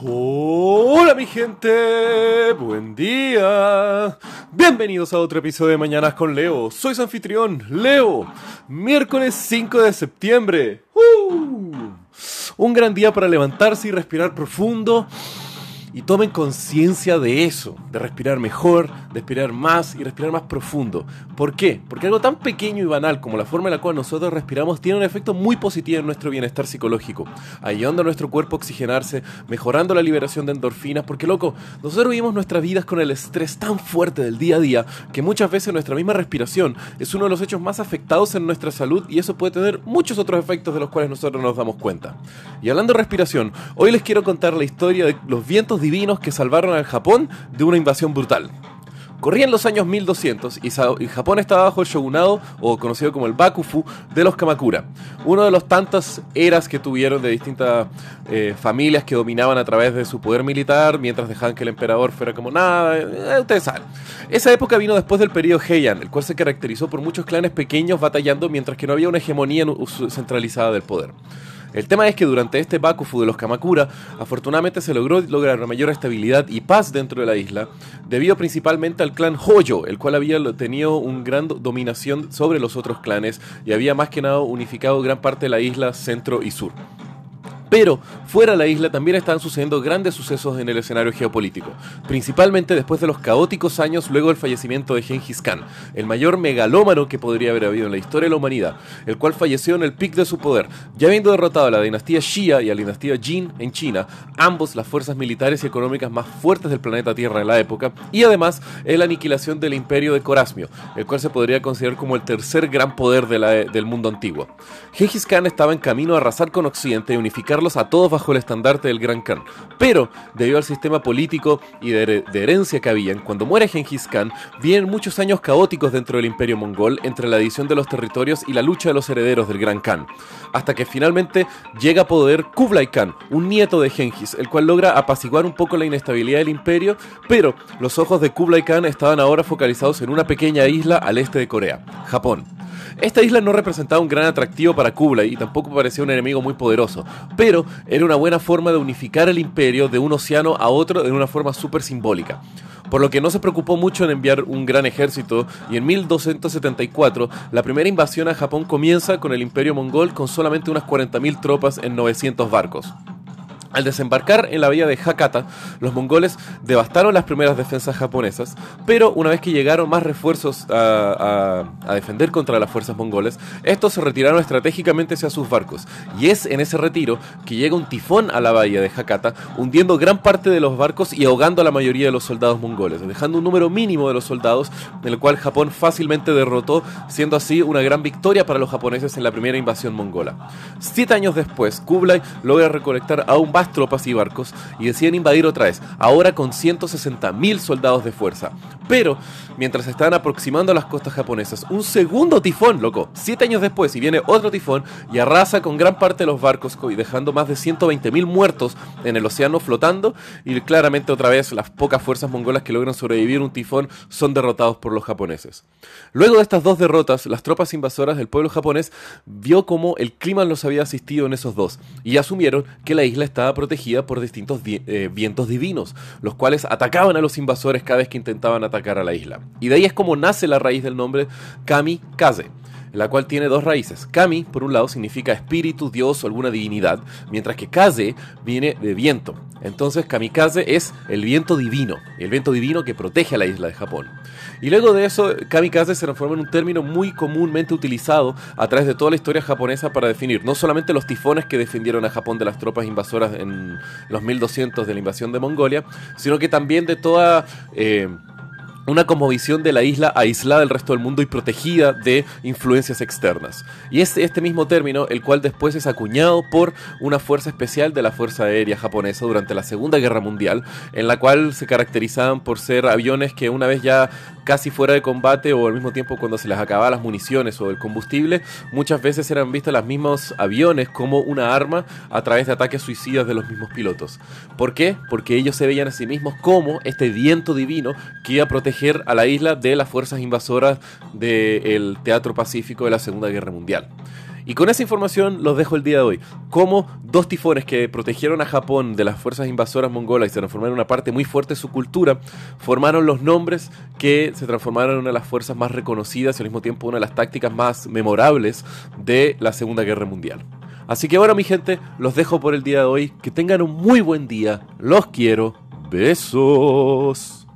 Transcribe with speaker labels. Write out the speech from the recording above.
Speaker 1: Hola mi gente, buen día. Bienvenidos a otro episodio de Mañanas con Leo. Soy su anfitrión, Leo. Miércoles 5 de septiembre. ¡Uh! Un gran día para levantarse y respirar profundo y tomen conciencia de eso, de respirar mejor, de respirar más y respirar más profundo. ¿Por qué? Porque algo tan pequeño y banal como la forma en la cual nosotros respiramos tiene un efecto muy positivo en nuestro bienestar psicológico, ayudando a nuestro cuerpo a oxigenarse, mejorando la liberación de endorfinas, porque loco, nosotros vivimos nuestras vidas con el estrés tan fuerte del día a día que muchas veces nuestra misma respiración es uno de los hechos más afectados en nuestra salud y eso puede tener muchos otros efectos de los cuales nosotros nos damos cuenta. Y hablando de respiración, hoy les quiero contar la historia de los vientos que salvaron al Japón de una invasión brutal. Corrían los años 1200 y, Japón estaba bajo el shogunado, o conocido como el Bakufu, de los Kamakura. Uno de los tantas eras que tuvieron de distintas eh, familias que dominaban a través de su poder militar, mientras dejaban que el emperador fuera como nada. Eh, ustedes saben. Esa época vino después del periodo Heian, el cual se caracterizó por muchos clanes pequeños batallando mientras que no había una hegemonía centralizada del poder. El tema es que durante este Bakufu de los Kamakura, afortunadamente se logró lograr una mayor estabilidad y paz dentro de la isla, debido principalmente al clan Hoyo, el cual había tenido una gran dominación sobre los otros clanes y había más que nada unificado gran parte de la isla centro y sur. Pero fuera de la isla también están sucediendo grandes sucesos en el escenario geopolítico, principalmente después de los caóticos años luego del fallecimiento de Genghis Khan, el mayor megalómano que podría haber habido en la historia de la humanidad, el cual falleció en el pic de su poder, ya habiendo derrotado a la dinastía Xia y a la dinastía Jin en China, ambos las fuerzas militares y económicas más fuertes del planeta Tierra en la época, y además la aniquilación del imperio de Corasmio, el cual se podría considerar como el tercer gran poder del mundo antiguo. Genghis Khan estaba en camino a arrasar con Occidente y unificar a todos bajo el estandarte del Gran Khan. Pero, debido al sistema político y de, herencia que habían, cuando muere Genghis Khan, vienen muchos años caóticos dentro del imperio mongol entre la división de los territorios y la lucha de los herederos del Gran Khan. Hasta que finalmente llega a poder Kublai Khan, un nieto de Genghis, el cual logra apaciguar un poco la inestabilidad del imperio, pero los ojos de Kublai Khan estaban ahora focalizados en una pequeña isla al este de Corea, Japón. Esta isla no representaba un gran atractivo para Kublai y tampoco parecía un enemigo muy poderoso, pero era una buena forma de unificar el imperio de un océano a otro de una forma súper simbólica por lo que no se preocupó mucho en enviar un gran ejército y en 1274 la primera invasión a Japón comienza con el imperio mongol con solamente unas 40.000 tropas en 900 barcos. Al desembarcar en la bahía de Hakata, los mongoles devastaron las primeras defensas japonesas, pero una vez que llegaron más refuerzos a, defender contra las fuerzas mongoles, estos se retiraron estratégicamente hacia sus barcos, y es en ese retiro que llega un tifón a la bahía de Hakata, hundiendo gran parte de los barcos y ahogando a la mayoría de los soldados mongoles, dejando un número mínimo de los soldados, en el cual Japón fácilmente derrotó, siendo así una gran victoria para los japoneses en la primera invasión mongola. Siete años después, Kublai logra recolectar aún tropas y barcos y deciden invadir otra vez, ahora con 160.000 soldados de fuerza. Pero, mientras se estaban aproximando a las costas japonesas, un segundo tifón, loco, siete años después, y viene otro tifón y arrasa con gran parte de los barcos dejando más de 120.000 muertos en el océano flotando y claramente otra vez las pocas fuerzas mongolas que logran sobrevivir un tifón son derrotados por los japoneses. Luego de estas dos derrotas, las tropas invasoras del pueblo japonés vio como el clima los había asistido en esos dos y asumieron que la isla estaba protegida por distintos eh, vientos divinos, los cuales atacaban a los invasores cada vez que intentaban atacar a la isla. Y de ahí es como nace la raíz del nombre Kami-Kaze la cual tiene dos raíces. Kami, por un lado, significa espíritu, dios o alguna divinidad, mientras que Kaze viene de viento. Entonces, Kamikaze es el viento divino, el viento divino que protege a la isla de Japón. Y luego de eso, kamikaze se transforma en un término muy comúnmente utilizado a través de toda la historia japonesa para definir no solamente los tifones que defendieron a Japón de las tropas invasoras en los 1200 de la invasión de Mongolia, sino que también de toda... Eh, una como visión de la isla aislada del resto del mundo y protegida de influencias externas. Y es este mismo término el cual después es acuñado por una fuerza especial de la Fuerza Aérea japonesa durante la Segunda Guerra Mundial, en la cual se caracterizaban por ser aviones que una vez ya casi fuera de combate o al mismo tiempo cuando se les acababa las municiones o el combustible, muchas veces eran vistos los mismos aviones como una arma a través de ataques suicidas de los mismos pilotos. ¿Por qué? Porque ellos se veían a sí mismos como este viento divino que iba a proteger a la isla de las fuerzas invasoras del Teatro Pacífico de la Segunda Guerra Mundial. Y con esa información los dejo el día de hoy. Cómo dos tifones que protegieron a Japón de las fuerzas invasoras mongolas y se transformaron en una parte muy fuerte de su cultura, formaron los nombres que se transformaron en una de las fuerzas más reconocidas y al mismo tiempo una de las tácticas más memorables de la Segunda Guerra Mundial. Así que bueno, mi gente, los dejo por el día de hoy. Que tengan un muy buen día. Los quiero. Besos.